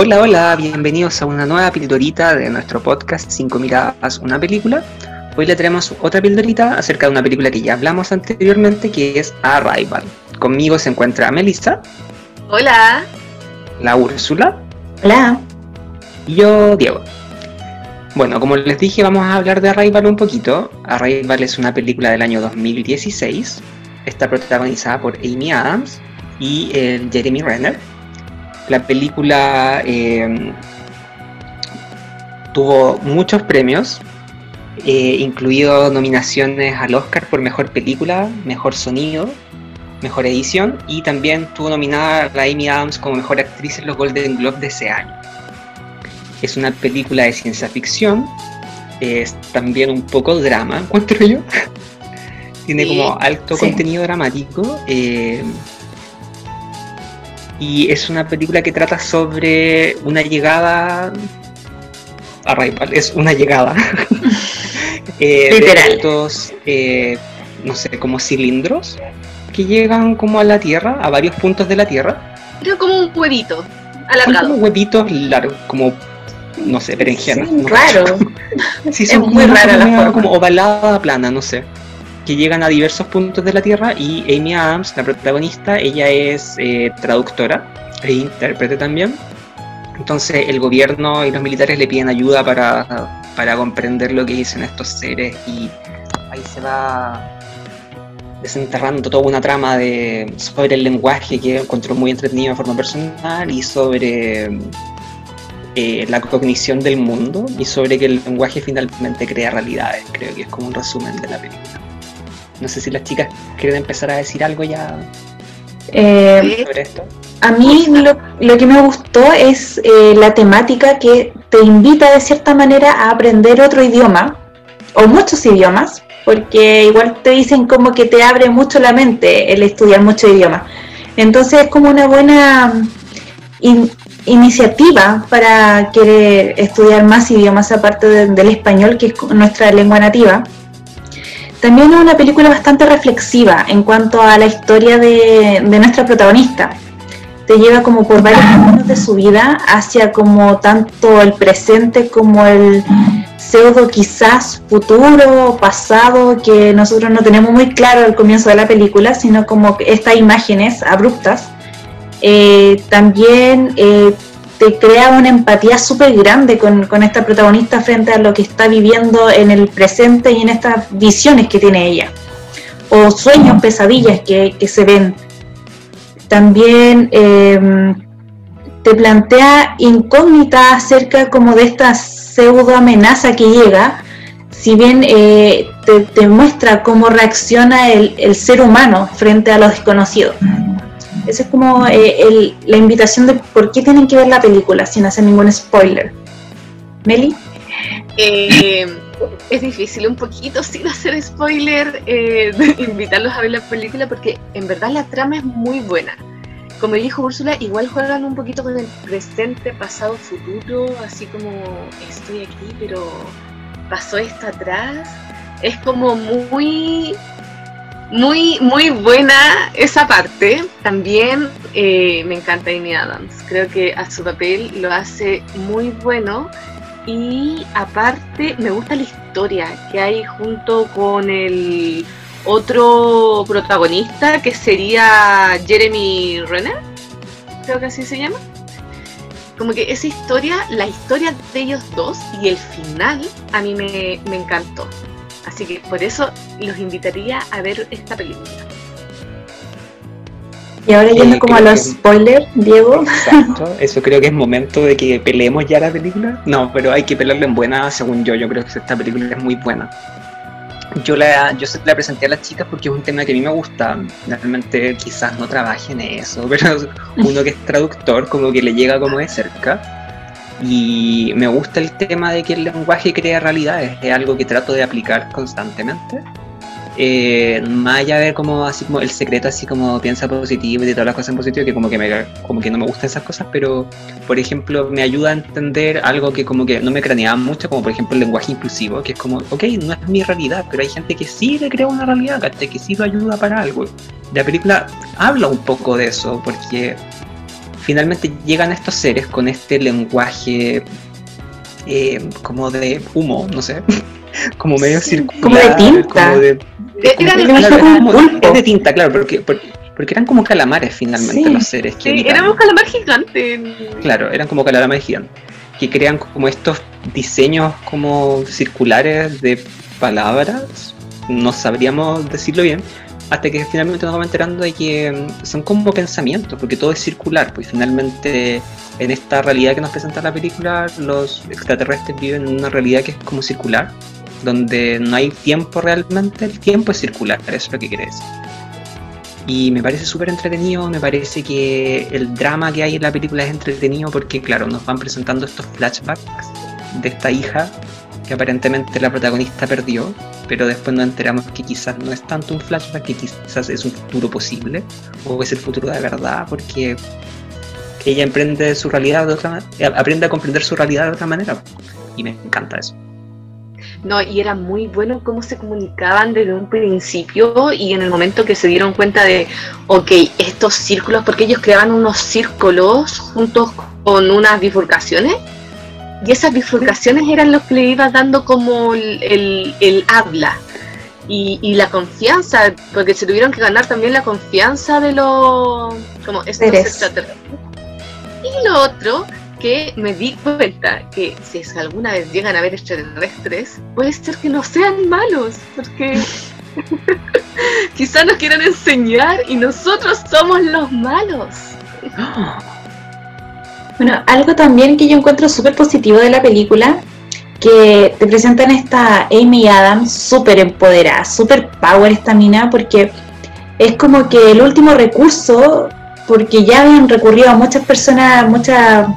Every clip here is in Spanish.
Hola, hola, bienvenidos a una nueva pildorita de nuestro podcast 5 miradas, una película. Hoy le traemos otra pildorita acerca de una película que ya hablamos anteriormente, que es Arrival. Conmigo se encuentra Melissa. Hola. La Úrsula. Hola. Y yo, Diego. Bueno, como les dije, vamos a hablar de Arrival un poquito. Arrival es una película del año 2016. Está protagonizada por Amy Adams y el Jeremy Renner. La película eh, tuvo muchos premios, eh, incluido nominaciones al Oscar por Mejor Película, Mejor Sonido, Mejor Edición y también tuvo nominada a Amy Adams como Mejor Actriz en los Golden Globes de ese año. Es una película de ciencia ficción, es también un poco drama, encuentro yo. Tiene como alto contenido dramático. Eh, y es una película que trata sobre una llegada Arrival, es una llegada eh, Literal. de estos, eh, no sé, como cilindros que llegan como a la Tierra, a varios puntos de la Tierra. Era como un huevito, alargado. Son como huevitos largos, como, no sé, berenjenas. Sí, raro. sí, son es muy rara la forma. Como ovalada, plana, no sé que llegan a diversos puntos de la Tierra y Amy Adams, la protagonista, ella es eh, traductora e intérprete también. Entonces el gobierno y los militares le piden ayuda para, para comprender lo que dicen estos seres y ahí se va desenterrando toda una trama de, sobre el lenguaje que encontró muy entretenido de forma personal y sobre eh, la cognición del mundo y sobre que el lenguaje finalmente crea realidades. Creo que es como un resumen de la película. No sé si las chicas quieren empezar a decir algo ya eh, sobre esto. A mí lo, lo, que me gustó es eh, la temática que te invita de cierta manera a aprender otro idioma, o muchos idiomas, porque igual te dicen como que te abre mucho la mente el estudiar muchos idiomas. Entonces es como una buena in, iniciativa para querer estudiar más idiomas aparte de, del español, que es nuestra lengua nativa. También es una película bastante reflexiva en cuanto a la historia de, nuestra protagonista. Te lleva como por varios momentos de su vida hacia como tanto el presente como el pseudo quizás futuro, pasado, que nosotros no tenemos muy claro al comienzo de la película, sino como estas imágenes abruptas. Eh, también eh, te crea una empatía súper grande con, esta protagonista frente a lo que está viviendo en el presente y en estas visiones que tiene ella, o sueños, pesadillas que, se ven. También eh, te plantea incógnita acerca como de esta pseudo amenaza que llega, si bien eh, te, muestra cómo reacciona el ser humano frente a lo desconocido. Esa es como eh, el, la invitación de por qué tienen que ver la película sin hacer ningún spoiler. ¿Meli? Eh, es difícil un poquito sin hacer spoiler eh, invitarlos a ver la película porque en verdad la trama es muy buena. Como dijo Úrsula, igual juegan un poquito con el presente, pasado, futuro, así como estoy aquí, pero pasó esto atrás. Es como muy muy, muy buena esa parte. También eh, me encanta Amy Adams. Creo que a su papel lo hace muy bueno. Y aparte, me gusta la historia que hay junto con el otro protagonista, que sería Jeremy Renner. Creo que así se llama. Como que esa historia, la historia de ellos dos y el final, a mí me, me encantó. Así que por eso los invitaría a ver esta película. Y ahora yendo eh, como a los que... spoilers, Diego. Exacto, eso creo que es momento de que peleemos ya la película. No, pero hay que pelearla en buena, según yo. Yo creo que esta película es muy buena. Yo la, yo la presenté a las chicas porque es un tema que a mí me gusta. Realmente quizás no trabaje en eso, pero uno que es traductor como que le llega como de cerca y me gusta el tema de que el lenguaje crea realidades, es algo que trato de aplicar constantemente. Eh, más allá de como así como el secreto así como piensa positivo y todas las cosas en positivo que como que me como que no me gustan esas cosas pero por ejemplo me ayuda a entender algo que como que no me craneaba mucho como por ejemplo el lenguaje inclusivo que es como ok no es mi realidad pero hay gente que sí le crea una realidad que sí lo ayuda para algo la película habla un poco de eso porque finalmente llegan estos seres con este lenguaje eh, como de humo, no sé, como medio circular. Como de tinta. Como de, era de, es de tinta, claro, porque, porque, eran como calamares finalmente los seres que sí, eran un calamar gigante. Claro, eran como calamares gigantes que crean como estos diseños como circulares de palabras, no sabríamos decirlo bien, hasta que finalmente nos vamos enterando de que mm, son como pensamientos, porque todo es circular, pues finalmente en esta realidad que nos presenta la película, los extraterrestres viven en una realidad que es como circular, donde no hay tiempo realmente, el tiempo es circular, eso es lo que quiere decir. Y me parece súper entretenido, me parece que el drama que hay en la película es entretenido porque, claro, nos van presentando estos flashbacks de esta hija que aparentemente la protagonista perdió, pero después nos enteramos que quizás no es tanto un flashback, que quizás es un futuro posible, o es el futuro de verdad, porque ella emprende su realidad de otra aprende a comprender su realidad de otra manera, y me encanta eso. No, y era muy bueno cómo se comunicaban desde un principio y en el momento que se dieron cuenta de, ok, estos círculos, porque ellos creaban unos círculos juntos con unas bifurcaciones, y esas bifurcaciones eran los que le iban dando como el, habla y, la confianza, porque se tuvieron que ganar también la confianza de los como estos extraterrestres. Y lo otro que me di cuenta que si es que alguna vez llegan a ver extraterrestres, puede ser que no sean malos, porque quizás nos quieran enseñar y nosotros somos los malos. Bueno, algo también que yo encuentro súper positivo de la película, que te presentan esta Amy Adams súper empoderada, súper power esta mina, porque es como que el último recurso, porque ya habían recurrido a muchas personas, muchas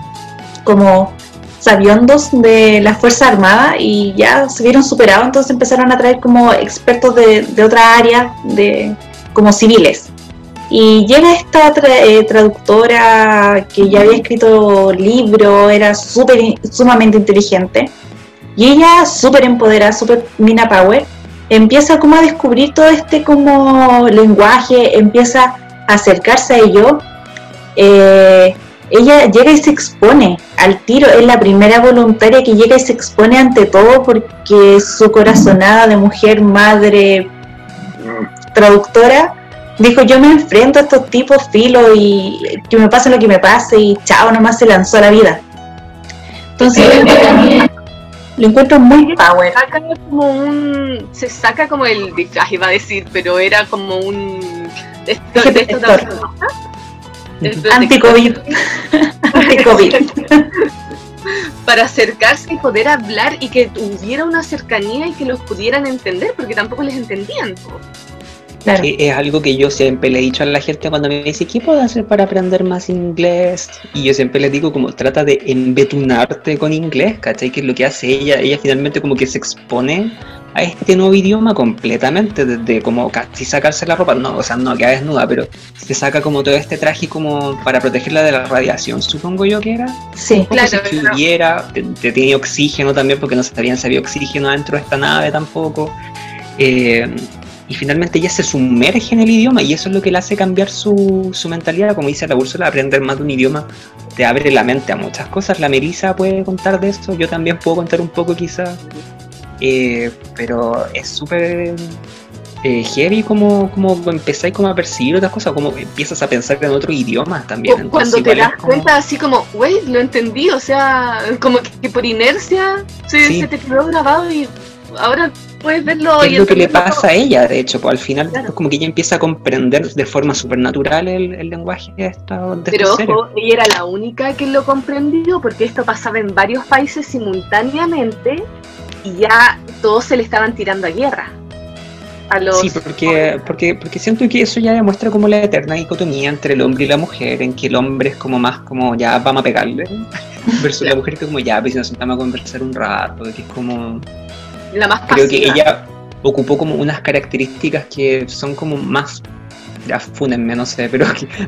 como sabiondos de la Fuerza Armada y ya se vieron superados, entonces empezaron a traer como expertos de, de otra área, de, como civiles. Y llega esta eh, traductora que ya había escrito libros, era super, sumamente inteligente, y ella, súper empoderada, súper Mina Power, empieza como a descubrir todo este como lenguaje, empieza a acercarse a ello. Eh, ella llega y se expone al tiro, es la primera voluntaria que llega y se expone ante todo porque su corazonada de mujer, madre, traductora, dijo yo me enfrento a estos tipos filo y que me pase lo que me pase y chao, nomás se lanzó a la vida. Entonces lo encuentro muy power. como un, se saca como el disfraz iba a decir, pero era como un esto, Anti-COVID. Anti-COVID. Para acercarse y poder hablar y que hubiera una cercanía y que los pudieran entender, porque tampoco les entendían. Es algo que yo siempre le he dicho a la gente cuando me dice, ¿qué puedo hacer para aprender más inglés? Y yo siempre les digo como trata de embetunarte con inglés, ¿cachai? Que es lo que hace ella. Ella finalmente como que se expone a este nuevo idioma completamente, desde como casi sacarse la ropa, no, o sea, no queda desnuda, pero se saca como todo este traje como para protegerla de la radiación, supongo yo que era. Sí, claro. Si hubiera, tenía oxígeno también, porque no sabían si había oxígeno dentro de esta nave tampoco. Eh, y finalmente ella se sumerge en el idioma y eso es lo que le hace cambiar su, mentalidad, como dice la Úrsula, aprender más de un idioma te abre la mente a muchas cosas. La Melissa puede contar de esto, yo también puedo contar un poco quizás, eh, pero es súper eh, heavy como, como empezáis como a percibir otras cosas, como empiezas a pensar en otro idioma también. Cuando te das cuenta así como, wey, lo entendí, o sea, como que, por inercia se te quedó grabado y ahora puedes verlo. Es lo que le pasa a ella, de hecho, pues al final es como que ella empieza a comprender de forma supernatural el, el lenguaje de esta. De Pero ojo, ella era la única que lo comprendió porque esto pasaba en varios países simultáneamente y ya todos se le estaban tirando a guerra. A los sí, porque, porque, porque siento que eso ya demuestra como la eterna dicotomía entre el hombre y la mujer, en que el hombre es como más como ya vamos a pegarle, versus la mujer que como ya, pues nos sentamos a conversar un rato, que es como la más Creo que ella ocupó como unas características que son como más ya fúnenme, no sé, pero,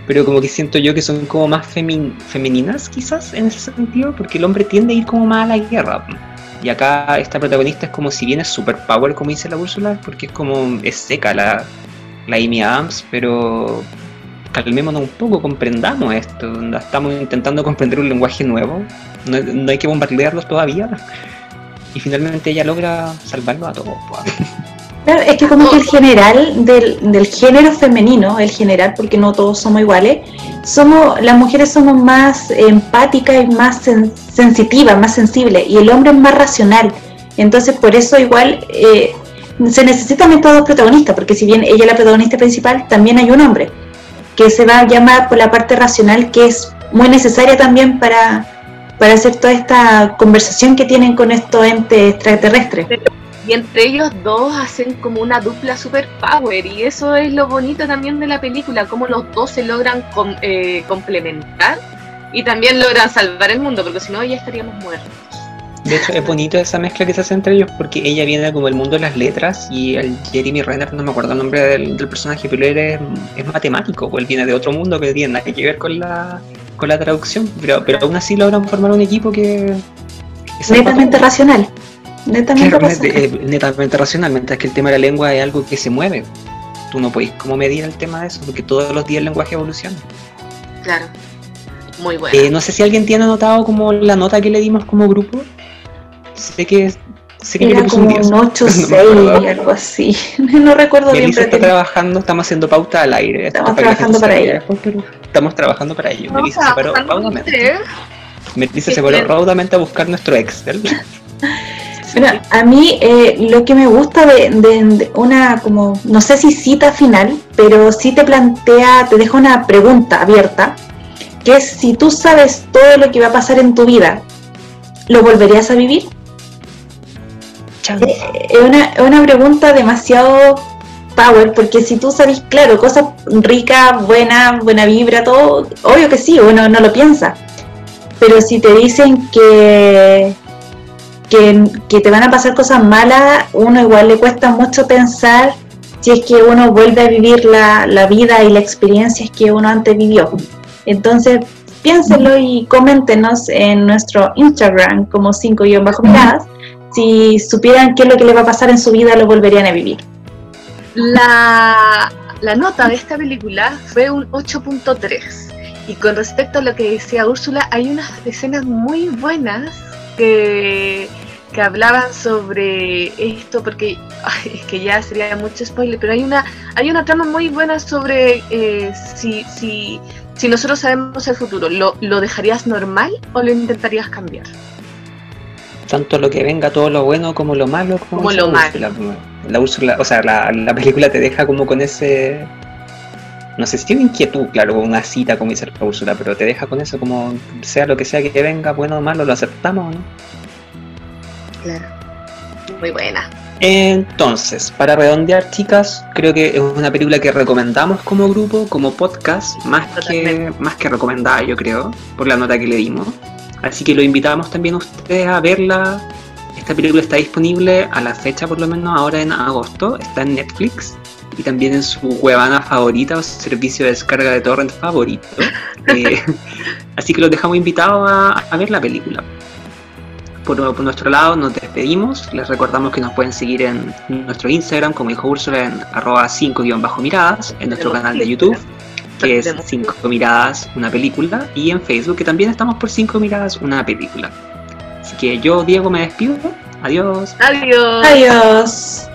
pero como que siento yo que son como más femeninas quizás en ese sentido, porque el hombre tiende a ir como más a la guerra. Y acá esta protagonista es como si bien es super power, como dice la Úrsula, porque es como es seca la, la Amy Adams, pero calmémonos un poco, comprendamos esto. Estamos intentando comprender un lenguaje nuevo, no, hay que bombardearlos todavía. Y finalmente ella logra salvarlo a todos. Claro, es que como que el general del, del, género femenino, el general, porque no todos somos iguales, somos las mujeres somos más empáticas y más sensitivas, más sensibles, y el hombre es más racional. Entonces, por eso igual eh, se necesitan estos dos protagonistas, porque si bien ella es la protagonista principal, también hay un hombre que se va a llamar por la parte racional, que es muy necesaria también para, para hacer toda esta conversación que tienen con estos entes extraterrestres. Y entre ellos dos hacen como una dupla super power y eso es lo bonito también de la película, cómo los dos se logran eh, complementar y también logran salvar el mundo, porque si no ya estaríamos muertos. De hecho, es bonito esa mezcla que se hace entre ellos porque ella viene como el mundo de las letras y el Jeremy Renner, no me acuerdo el nombre del, personaje, pero él es, matemático, o él viene de otro mundo que tiene nada que ver con la, con la traducción, pero, pero aún así logran formar un equipo que... netamente racional. Netamente, racional. Eh, netamente racional, mientras que el tema de la lengua es algo que se mueve. Tú no podés como medir el tema de eso, porque todos los días el lenguaje evoluciona. Claro, muy bueno. Eh, no sé si alguien tiene anotado como la nota que le dimos como grupo. Sé que Sé que Era como un, 8 6, algo así. No recuerdo bien. está trabajando, estamos haciendo pauta al aire. Estamos trabajando para, ello. estamos trabajando para ello. Melissa se paró raudamente. Melissa se paró raudamente a buscar nuestro Excel. Bueno, a mí eh, lo que me gusta de, una, como, no sé si cita final, pero sí te plantea, te deja una pregunta abierta, que es si tú sabes todo lo que va a pasar en tu vida, ¿lo volverías a vivir? Eh, es una, una pregunta demasiado power, porque si tú sabes, claro, cosas ricas, buenas, buena vibra, todo, obvio que sí, uno no lo piensa. Pero si te dicen que que, te van a pasar cosas malas, uno igual le cuesta mucho pensar si es que uno vuelve a vivir la, la vida y la experiencia que uno antes vivió. Entonces, piénsenlo y coméntenos en nuestro Instagram como 5 bajo miradas. Si supieran qué es lo que le va a pasar en su vida, lo volverían a vivir. La, la nota de esta película fue un 8.3. Y con respecto a lo que decía Úrsula, hay unas escenas muy buenas que que hablaban sobre esto, porque es que ya sería mucho spoiler, pero hay una, hay una trama muy buena sobre eh, si, si, si nosotros sabemos el futuro, ¿lo, ¿lo dejarías normal o lo intentarías cambiar? Tanto lo que venga, todo lo bueno como lo malo, como, lo malo. La, o sea, la, la, película te deja como con ese, no sé si tiene inquietud, claro, una cita como dice la Úrsula, pero te deja con eso como sea lo que sea que venga, bueno o malo, lo aceptamos, ¿no? Claro. Muy buena. Entonces, para redondear, chicas, creo que es una película que recomendamos como grupo, como podcast, más que, más que recomendada, yo creo, por la nota que le dimos. Así que lo invitamos también a ustedes a verla. Esta película está disponible a la fecha, por lo menos ahora en agosto. Está en Netflix y también en su huevana favorita o servicio de descarga de torrent favorito. Eh, así que los dejamos invitados a ver la película por, nuestro lado nos despedimos. Les recordamos que nos pueden seguir en nuestro Instagram, como dijo Úrsula, en arroba 5-miradas, en nuestro canal de YouTube, que es 5 miradas, una película, y en Facebook, que también estamos por 5 miradas, una película. Así que yo, Diego, me despido. Adiós. Adiós. Adiós.